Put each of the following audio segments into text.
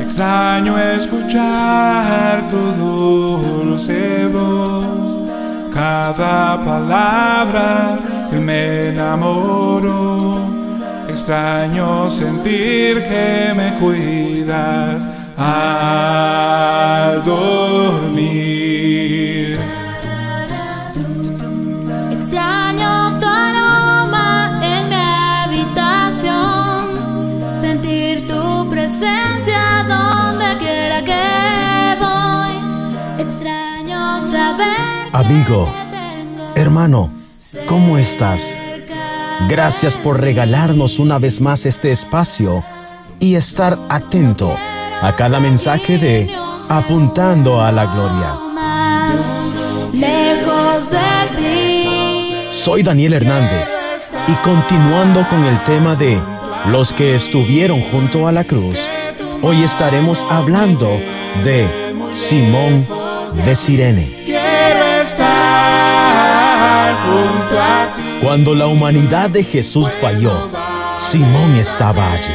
Extraño escuchar tu dulce voz, cada palabra que me enamoro. Extraño sentir que me cuidas al dormir. Amigo, hermano, ¿cómo estás? Gracias por regalarnos una vez más este espacio y estar atento a cada mensaje de Apuntando a la Gloria. Soy Daniel Hernández y continuando con el tema de los que estuvieron junto a la cruz, hoy estaremos hablando de Simón de Sirene. Quiero estar junto a ti. Cuando la humanidad de Jesús falló, Simón estaba allí.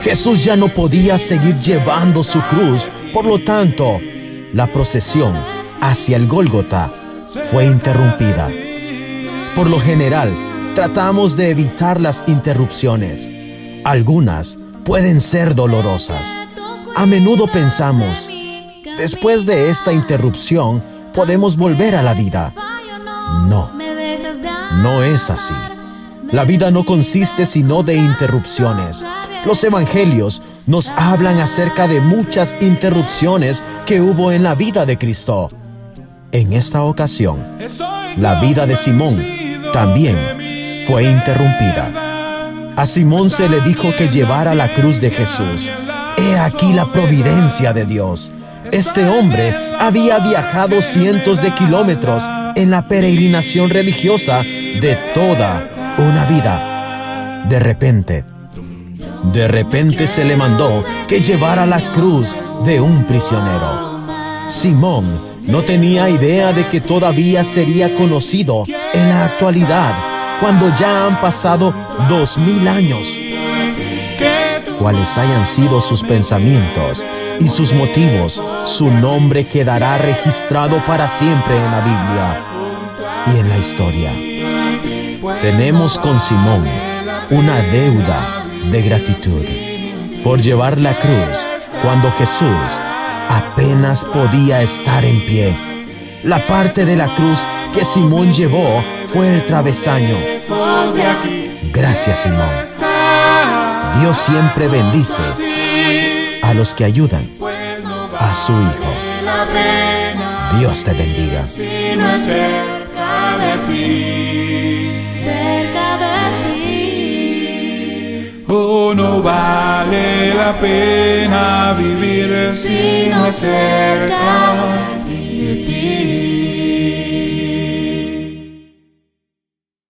Jesús ya no podía seguir llevando su cruz, por lo tanto, la procesión hacia el Gólgota fue interrumpida. Por lo general, tratamos de evitar las interrupciones. Algunas pueden ser dolorosas. A menudo pensamos, después de esta interrupción, podemos volver a la vida. No. No es así. La vida no consiste sino de interrupciones. Los evangelios nos hablan acerca de muchas interrupciones que hubo en la vida de Cristo. En esta ocasión, la vida de Simón también fue interrumpida. A Simón se le dijo que llevara la cruz de Jesús. He aquí la providencia de Dios. Este hombre había viajado cientos de kilómetros en la peregrinación religiosa de toda una vida. De repente, de repente se le mandó que llevara la cruz de un prisionero. Simón no tenía idea de que todavía sería conocido en la actualidad, cuando ya han pasado dos mil años. Cuales hayan sido sus pensamientos y sus motivos, su nombre quedará registrado para siempre en la Biblia y en la historia. Tenemos con Simón una deuda de gratitud por llevar la cruz cuando Jesús apenas podía estar en pie. La parte de la cruz que Simón llevó fue el travesaño. Gracias Simón. Dios siempre bendice los que ayudan a su Hijo. Dios te bendiga. cerca de ti. Cerca de ti. Oh, no vale la pena vivir si no es cerca